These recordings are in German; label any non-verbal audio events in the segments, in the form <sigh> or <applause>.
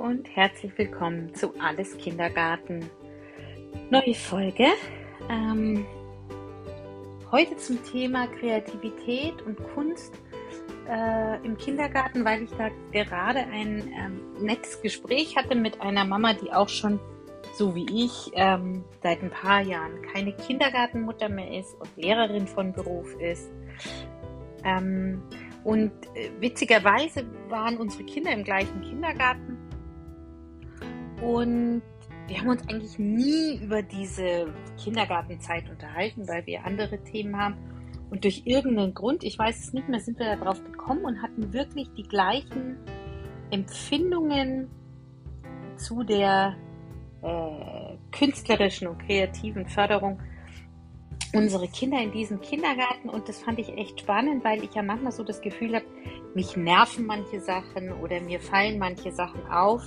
und herzlich willkommen zu Alles Kindergarten. Neue Folge. Ähm, heute zum Thema Kreativität und Kunst äh, im Kindergarten, weil ich da gerade ein ähm, nettes Gespräch hatte mit einer Mama, die auch schon so wie ich ähm, seit ein paar Jahren keine Kindergartenmutter mehr ist und Lehrerin von Beruf ist. Ähm, und äh, witzigerweise waren unsere Kinder im gleichen Kindergarten. Und wir haben uns eigentlich nie über diese Kindergartenzeit unterhalten, weil wir andere Themen haben. Und durch irgendeinen Grund, ich weiß es nicht mehr, sind wir darauf gekommen und hatten wirklich die gleichen Empfindungen zu der äh, künstlerischen und kreativen Förderung unsere Kinder in diesem Kindergarten und das fand ich echt spannend, weil ich ja manchmal so das Gefühl habe, mich nerven manche Sachen oder mir fallen manche Sachen auf,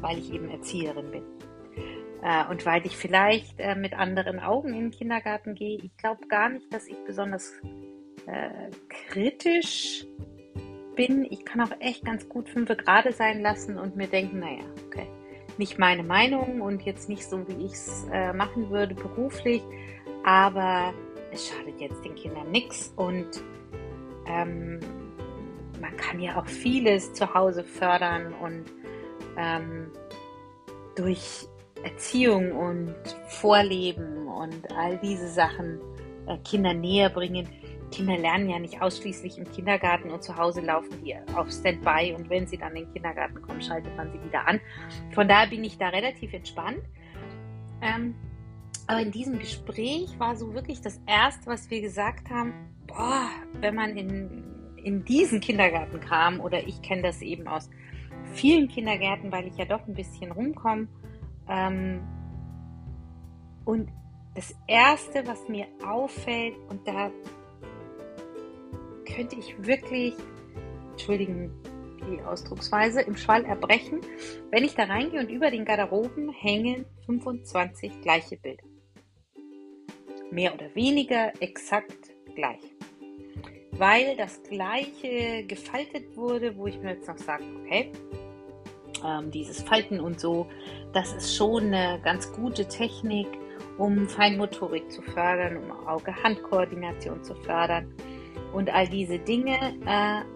weil ich eben Erzieherin bin. Äh, und weil ich vielleicht äh, mit anderen Augen in den Kindergarten gehe. Ich glaube gar nicht, dass ich besonders äh, kritisch bin. Ich kann auch echt ganz gut fünfe gerade sein lassen und mir denken, naja, okay, nicht meine Meinung und jetzt nicht so, wie ich es äh, machen würde beruflich, aber es schadet jetzt den Kindern nichts und ähm, man kann ja auch vieles zu Hause fördern und ähm, durch Erziehung und Vorleben und all diese Sachen äh, Kinder näher bringen. Kinder lernen ja nicht ausschließlich im Kindergarten und zu Hause laufen die auf Standby und wenn sie dann in den Kindergarten kommen, schaltet man sie wieder an. Von daher bin ich da relativ entspannt. Ähm, aber in diesem Gespräch war so wirklich das Erste, was wir gesagt haben, boah, wenn man in, in diesen Kindergarten kam, oder ich kenne das eben aus vielen Kindergärten, weil ich ja doch ein bisschen rumkomme. Ähm, und das Erste, was mir auffällt, und da könnte ich wirklich, entschuldigen die Ausdrucksweise, im Schwall erbrechen, wenn ich da reingehe und über den Garderoben hängen 25 gleiche Bilder mehr oder weniger exakt gleich. Weil das gleiche gefaltet wurde, wo ich mir jetzt noch sage, okay, ähm, dieses Falten und so, das ist schon eine ganz gute Technik, um Feinmotorik zu fördern, um Auge-Hand-Koordination zu fördern und all diese Dinge. Äh,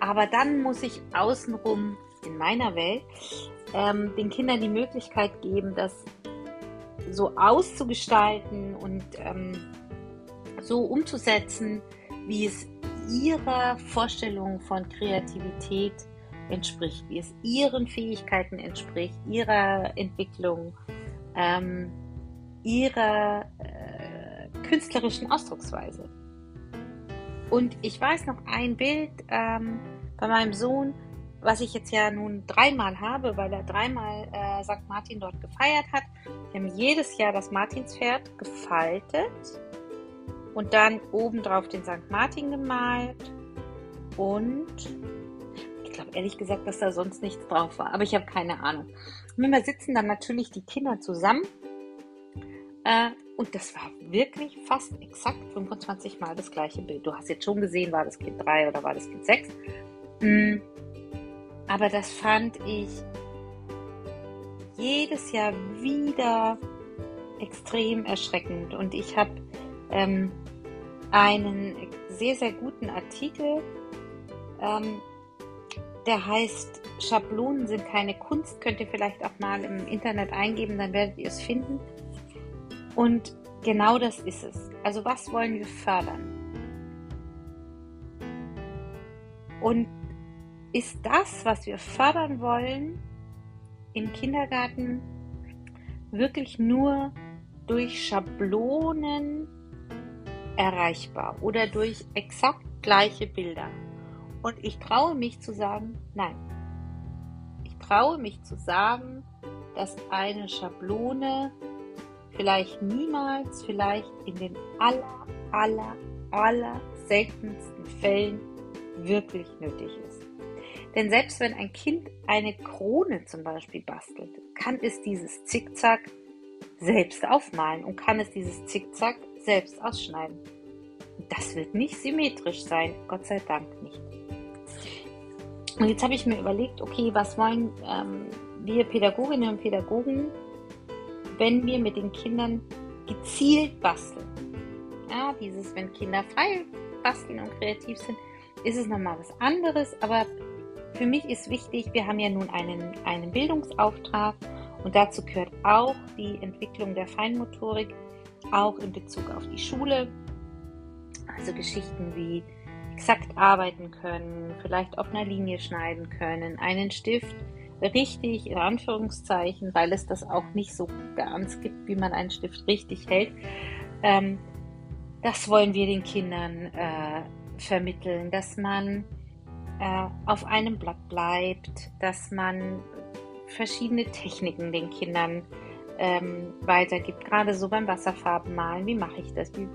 aber dann muss ich außenrum in meiner Welt ähm, den Kindern die Möglichkeit geben, dass so auszugestalten und ähm, so umzusetzen, wie es ihrer Vorstellung von Kreativität entspricht, wie es ihren Fähigkeiten entspricht, ihrer Entwicklung, ähm, ihrer äh, künstlerischen Ausdrucksweise. Und ich weiß noch ein Bild ähm, bei meinem Sohn, was ich jetzt ja nun dreimal habe, weil er dreimal äh, St. Martin dort gefeiert hat. Wir haben jedes Jahr das Martinspferd gefaltet und dann obendrauf den St. Martin gemalt und ich glaube ehrlich gesagt, dass da sonst nichts drauf war, aber ich habe keine Ahnung. Und immer sitzen dann natürlich die Kinder zusammen äh, und das war wirklich fast exakt 25 Mal das gleiche Bild. Du hast jetzt schon gesehen, war das Kind 3 oder war das Kind 6. Mhm. Aber das fand ich jedes Jahr wieder extrem erschreckend. Und ich habe ähm, einen sehr, sehr guten Artikel, ähm, der heißt Schablonen sind keine Kunst. Könnt ihr vielleicht auch mal im Internet eingeben, dann werdet ihr es finden. Und genau das ist es. Also was wollen wir fördern? Und ist das, was wir fördern wollen im Kindergarten, wirklich nur durch Schablonen erreichbar oder durch exakt gleiche Bilder. Und ich traue mich zu sagen, nein. Ich traue mich zu sagen, dass eine Schablone vielleicht niemals, vielleicht in den aller, aller, aller seltensten Fällen wirklich nötig ist. Denn selbst wenn ein Kind eine Krone zum Beispiel bastelt, kann es dieses Zickzack selbst aufmalen und kann es dieses Zickzack selbst ausschneiden. Das wird nicht symmetrisch sein, Gott sei Dank nicht. Und jetzt habe ich mir überlegt, okay, was wollen ähm, wir Pädagoginnen und Pädagogen, wenn wir mit den Kindern gezielt basteln? Ja, dieses, wenn Kinder frei basteln und kreativ sind, ist es nochmal was anderes. Aber für mich ist wichtig, wir haben ja nun einen, einen Bildungsauftrag und dazu gehört auch die Entwicklung der Feinmotorik, auch in Bezug auf die Schule. Also Geschichten wie exakt arbeiten können, vielleicht auf einer Linie schneiden können, einen Stift richtig in Anführungszeichen, weil es das auch nicht so ganz gibt, wie man einen Stift richtig hält. Ähm, das wollen wir den Kindern äh, vermitteln, dass man äh, auf einem Blatt bleibt, dass man verschiedene Techniken den Kindern ähm, weitergibt, gerade so beim Wasserfarbenmalen. Wie mache ich das? Wie,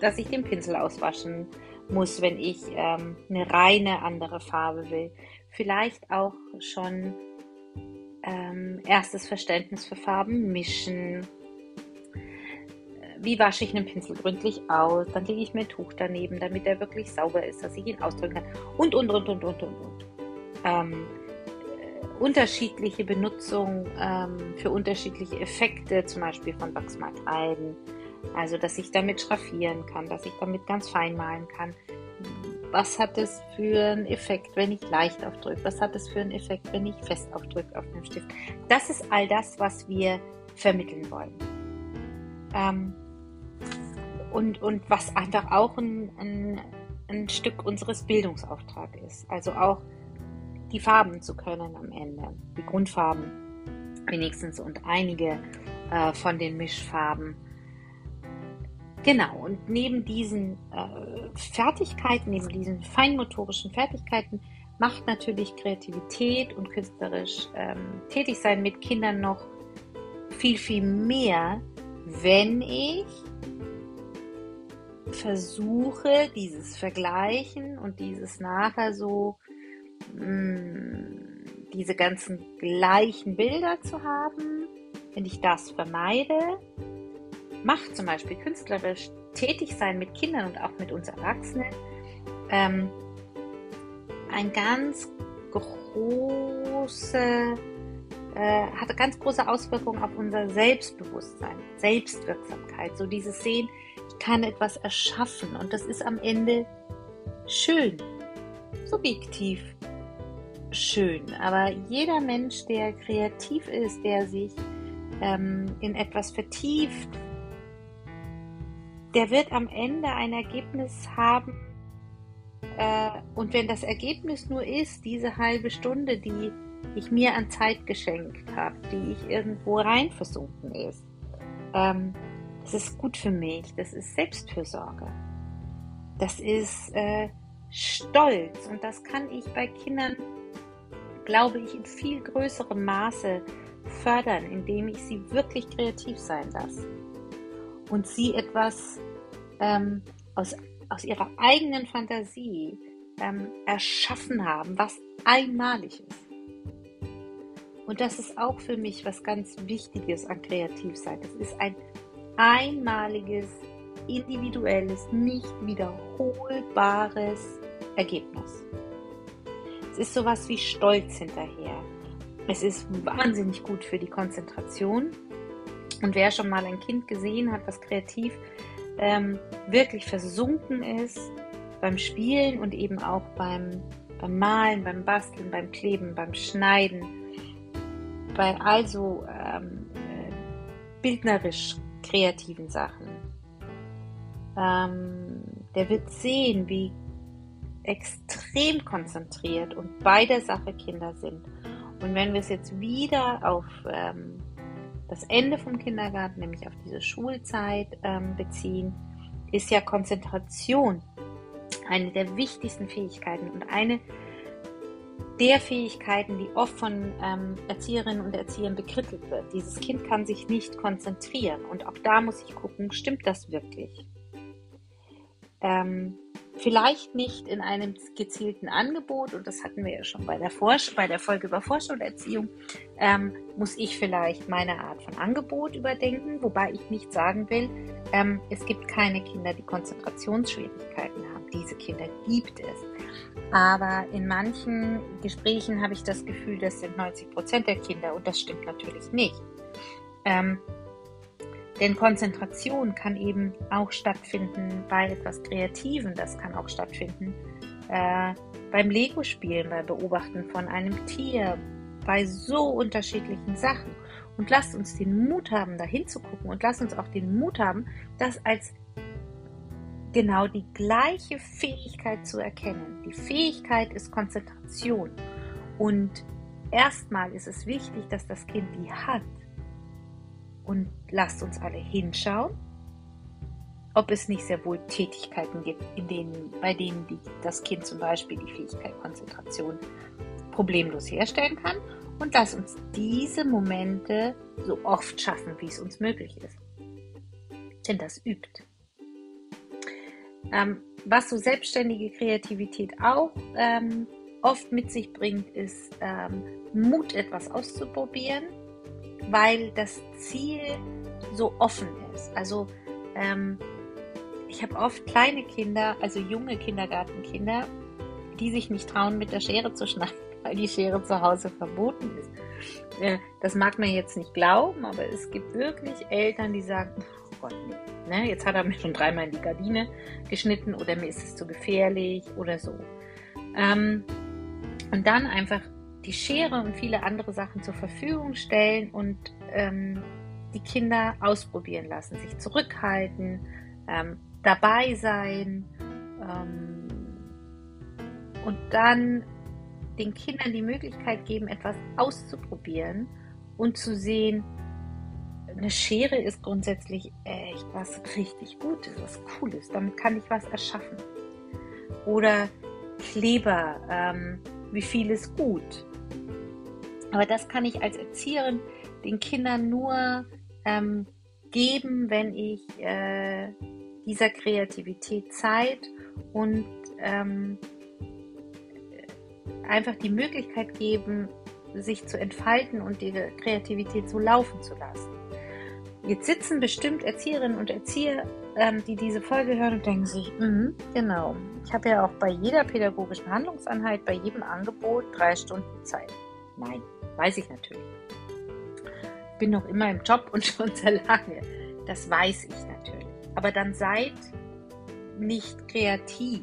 dass ich den Pinsel auswaschen muss, wenn ich ähm, eine reine andere Farbe will. Vielleicht auch schon ähm, erstes Verständnis für Farben mischen. Wie wasche ich einen Pinsel gründlich aus? Dann lege ich mir ein Tuch daneben, damit er wirklich sauber ist, dass ich ihn ausdrücken kann. Und, und, und, und, und, und, und. Ähm, unterschiedliche Benutzung ähm, für unterschiedliche Effekte, zum Beispiel von Wachsmaterialien. Also, dass ich damit schraffieren kann, dass ich damit ganz fein malen kann. Was hat es für einen Effekt, wenn ich leicht aufdrücke? Was hat es für einen Effekt, wenn ich fest aufdrücke auf dem Stift? Das ist all das, was wir vermitteln wollen. Ähm, und, und was einfach auch ein, ein, ein Stück unseres Bildungsauftrags ist. Also auch die Farben zu können am Ende, die Grundfarben wenigstens und einige äh, von den Mischfarben. Genau, und neben diesen äh, Fertigkeiten, neben diesen feinmotorischen Fertigkeiten, macht natürlich Kreativität und künstlerisch ähm, tätig sein mit Kindern noch viel, viel mehr, wenn ich versuche, dieses Vergleichen und dieses nachher so Mm, diese ganzen gleichen Bilder zu haben, wenn ich das vermeide, macht zum Beispiel künstlerisch tätig sein mit Kindern und auch mit uns Erwachsenen ähm, ein ganz große, äh, hat ganz große Auswirkungen auf unser Selbstbewusstsein, Selbstwirksamkeit. So dieses Sehen, ich kann etwas erschaffen und das ist am Ende schön, subjektiv schön. Aber jeder Mensch, der kreativ ist, der sich ähm, in etwas vertieft, der wird am Ende ein Ergebnis haben. Äh, und wenn das Ergebnis nur ist, diese halbe Stunde, die ich mir an Zeit geschenkt habe, die ich irgendwo rein versunken ist, ähm, das ist gut für mich. Das ist Selbstfürsorge. Das ist äh, Stolz. Und das kann ich bei Kindern glaube ich, in viel größerem Maße fördern, indem ich sie wirklich kreativ sein lasse und sie etwas ähm, aus, aus ihrer eigenen Fantasie ähm, erschaffen haben, was einmalig ist. Und das ist auch für mich was ganz Wichtiges an Kreativsein. Es ist ein einmaliges, individuelles, nicht wiederholbares Ergebnis. Es ist sowas wie Stolz hinterher. Es ist wahnsinnig gut für die Konzentration. Und wer schon mal ein Kind gesehen hat, was kreativ ähm, wirklich versunken ist beim Spielen und eben auch beim, beim Malen, beim Basteln, beim Kleben, beim Schneiden, bei also ähm, äh, bildnerisch kreativen Sachen, ähm, der wird sehen, wie extrem konzentriert und bei der Sache Kinder sind. Und wenn wir es jetzt wieder auf ähm, das Ende vom Kindergarten, nämlich auf diese Schulzeit ähm, beziehen, ist ja Konzentration eine der wichtigsten Fähigkeiten und eine der Fähigkeiten, die oft von ähm, Erzieherinnen und Erziehern bekrittelt wird. Dieses Kind kann sich nicht konzentrieren und auch da muss ich gucken, stimmt das wirklich? Ähm, Vielleicht nicht in einem gezielten Angebot, und das hatten wir ja schon bei der, Forsch bei der Folge über Vorschulterziehung, ähm, muss ich vielleicht meine Art von Angebot überdenken, wobei ich nicht sagen will, ähm, es gibt keine Kinder, die Konzentrationsschwierigkeiten haben. diese Kinder gibt es. Aber in manchen Gesprächen habe ich das Gefühl, das sind 90 Prozent der Kinder und das stimmt natürlich nicht. Ähm, denn Konzentration kann eben auch stattfinden bei etwas Kreativen, das kann auch stattfinden äh, beim Lego-Spielen, beim Beobachten von einem Tier, bei so unterschiedlichen Sachen. Und lasst uns den Mut haben, da hinzugucken und lasst uns auch den Mut haben, das als genau die gleiche Fähigkeit zu erkennen. Die Fähigkeit ist Konzentration. Und erstmal ist es wichtig, dass das Kind die hat. Und lasst uns alle hinschauen, ob es nicht sehr wohl Tätigkeiten gibt, in denen, bei denen die, das Kind zum Beispiel die Fähigkeit Konzentration problemlos herstellen kann. Und lasst uns diese Momente so oft schaffen, wie es uns möglich ist. Denn das übt. Ähm, was so selbstständige Kreativität auch ähm, oft mit sich bringt, ist ähm, Mut, etwas auszuprobieren, weil das Ziel so offen ist. Also ähm, ich habe oft kleine Kinder, also junge Kindergartenkinder, die sich nicht trauen, mit der Schere zu schneiden, <laughs> weil die Schere zu Hause verboten ist. Äh, das mag man jetzt nicht glauben, aber es gibt wirklich Eltern, die sagen, oh Gott, nee. Ne? Jetzt hat er mir schon dreimal in die Gardine geschnitten oder mir ist es zu gefährlich oder so. Ähm, und dann einfach die Schere und viele andere Sachen zur Verfügung stellen und ähm, die Kinder ausprobieren lassen, sich zurückhalten, ähm, dabei sein ähm, und dann den Kindern die Möglichkeit geben, etwas auszuprobieren und zu sehen, eine Schere ist grundsätzlich echt was richtig Gutes, was Cooles. Damit kann ich was erschaffen. Oder Kleber, ähm, wie viel ist gut. Aber das kann ich als Erzieherin den Kindern nur ähm, geben, wenn ich äh, dieser Kreativität Zeit und ähm, einfach die Möglichkeit geben, sich zu entfalten und die Kreativität so laufen zu lassen. Jetzt sitzen bestimmt Erzieherinnen und Erzieher, ähm, die diese Folge hören und denken sich, mm, genau, ich habe ja auch bei jeder pädagogischen Handlungseinheit, bei jedem Angebot drei Stunden Zeit. Nein, weiß ich natürlich. Bin noch immer im Job und <laughs> schon sehr lange. Das weiß ich natürlich. Aber dann seid nicht kreativ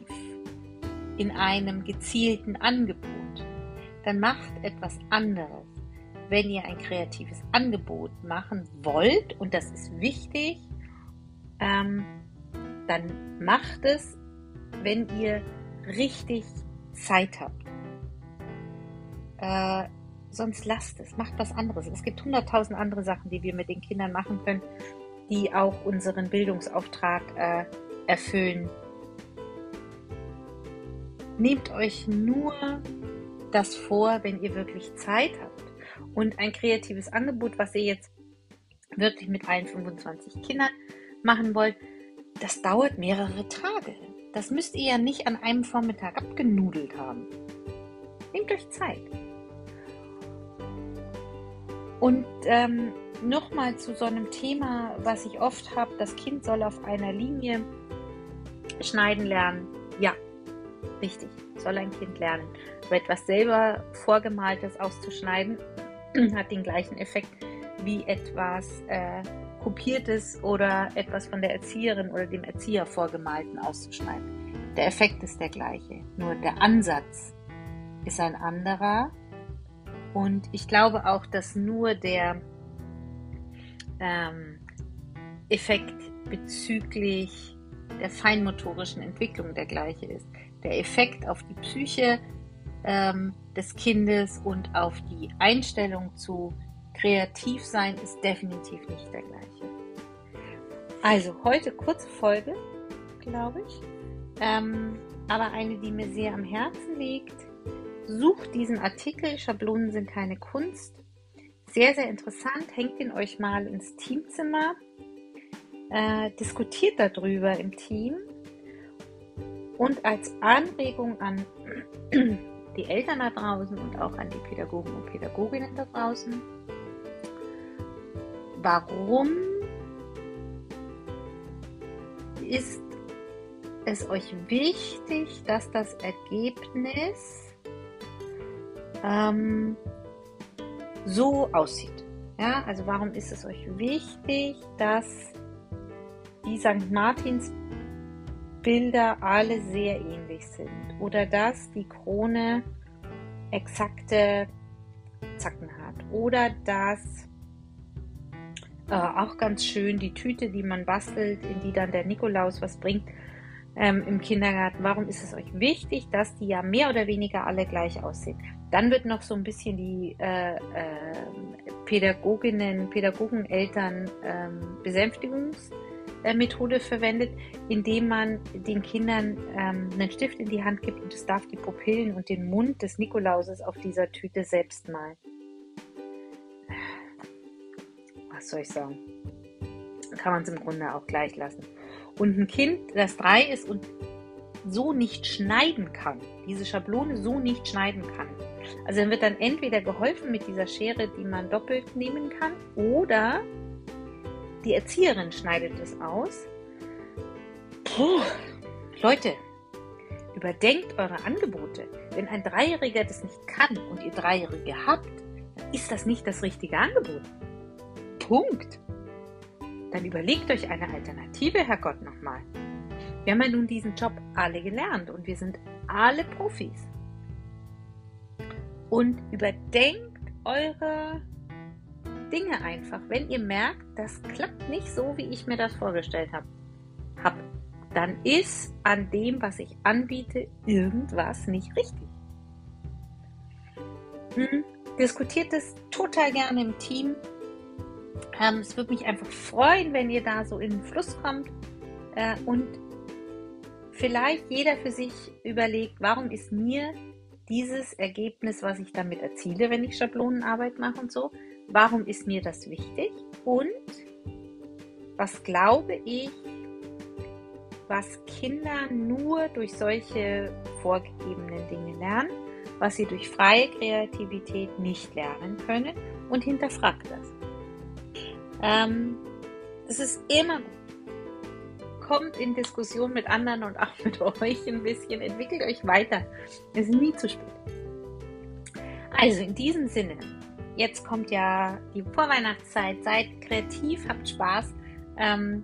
in einem gezielten Angebot. Dann macht etwas anderes wenn ihr ein kreatives Angebot machen wollt, und das ist wichtig, ähm, dann macht es, wenn ihr richtig Zeit habt. Äh, sonst lasst es, macht was anderes. Es gibt hunderttausend andere Sachen, die wir mit den Kindern machen können, die auch unseren Bildungsauftrag äh, erfüllen. Nehmt euch nur das vor, wenn ihr wirklich Zeit habt. Und ein kreatives Angebot, was ihr jetzt wirklich mit allen 25 Kindern machen wollt, das dauert mehrere Tage. Das müsst ihr ja nicht an einem Vormittag abgenudelt haben. Nehmt euch Zeit. Und ähm, nochmal zu so einem Thema, was ich oft habe, das Kind soll auf einer Linie schneiden lernen. Ja, richtig, soll ein Kind lernen. Aber etwas selber Vorgemaltes auszuschneiden, <clears throat> hat den gleichen Effekt wie etwas äh, Kopiertes oder etwas von der Erzieherin oder dem Erzieher vorgemalten auszuschneiden. Der Effekt ist der gleiche, nur der Ansatz ist ein anderer. Und ich glaube auch, dass nur der ähm, Effekt bezüglich der feinmotorischen Entwicklung der gleiche ist. Der Effekt auf die Psyche ähm, des Kindes und auf die Einstellung zu kreativ sein ist definitiv nicht der gleiche. Also heute kurze Folge, glaube ich, ähm, aber eine, die mir sehr am Herzen liegt. Sucht diesen Artikel, Schablonen sind keine Kunst. Sehr, sehr interessant. Hängt ihn euch mal ins Teamzimmer. Äh, diskutiert darüber im Team. Und als Anregung an <clears throat> die Eltern da draußen und auch an die Pädagogen und Pädagoginnen da draußen. Warum ist es euch wichtig, dass das Ergebnis ähm, so aussieht? Ja, also warum ist es euch wichtig, dass die St. Martins Bilder alle sehr ähnlich sind oder dass die Krone exakte Zacken hat oder dass äh, auch ganz schön die Tüte, die man bastelt, in die dann der Nikolaus was bringt ähm, im Kindergarten. Warum ist es euch wichtig, dass die ja mehr oder weniger alle gleich aussehen? Dann wird noch so ein bisschen die äh, äh, Pädagoginnen, Pädagogen, Eltern ähm, verwendet, indem man den Kindern ähm, einen Stift in die Hand gibt und es darf die Pupillen und den Mund des Nikolauses auf dieser Tüte selbst malen. Was soll ich sagen? Kann man es im Grunde auch gleich lassen. Und ein Kind, das drei ist und so nicht schneiden kann, diese Schablone so nicht schneiden kann. Also dann wird dann entweder geholfen mit dieser Schere, die man doppelt nehmen kann, oder die Erzieherin schneidet es aus. Puh, Leute, überdenkt eure Angebote. Wenn ein Dreijähriger das nicht kann und ihr Dreijährige habt, dann ist das nicht das richtige Angebot. Punkt. Dann überlegt euch eine Alternative, Herrgott, nochmal. Wir haben ja nun diesen Job alle gelernt und wir sind alle Profis. Und überdenkt eure Dinge einfach, wenn ihr merkt, das klappt nicht so, wie ich mir das vorgestellt habe, hab, dann ist an dem, was ich anbiete, irgendwas nicht richtig. Hm, diskutiert es total gerne im Team. Ähm, es würde mich einfach freuen, wenn ihr da so in den Fluss kommt äh, und vielleicht jeder für sich überlegt, warum ist mir dieses Ergebnis, was ich damit erziele, wenn ich Schablonenarbeit mache und so, Warum ist mir das wichtig? Und was glaube ich, was Kinder nur durch solche vorgegebenen Dinge lernen, was sie durch freie Kreativität nicht lernen können und hinterfragt das. Ähm, es ist immer gut. Kommt in Diskussion mit anderen und auch <laughs> mit euch ein bisschen, entwickelt euch weiter. Es ist nie zu spät. Also in diesem Sinne, jetzt kommt ja die Vorweihnachtszeit. Seid kreativ, habt Spaß. Ähm,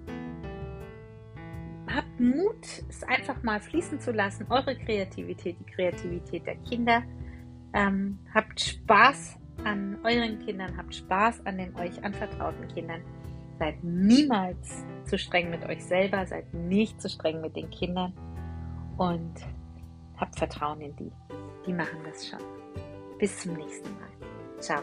habt Mut, es einfach mal fließen zu lassen. Eure Kreativität, die Kreativität der Kinder. Ähm, habt Spaß an euren Kindern, habt Spaß an den euch anvertrauten Kindern. Seid niemals zu streng mit euch selber, seid nicht zu streng mit den Kindern und habt Vertrauen in die. Die machen das schon. Bis zum nächsten Mal. Ciao.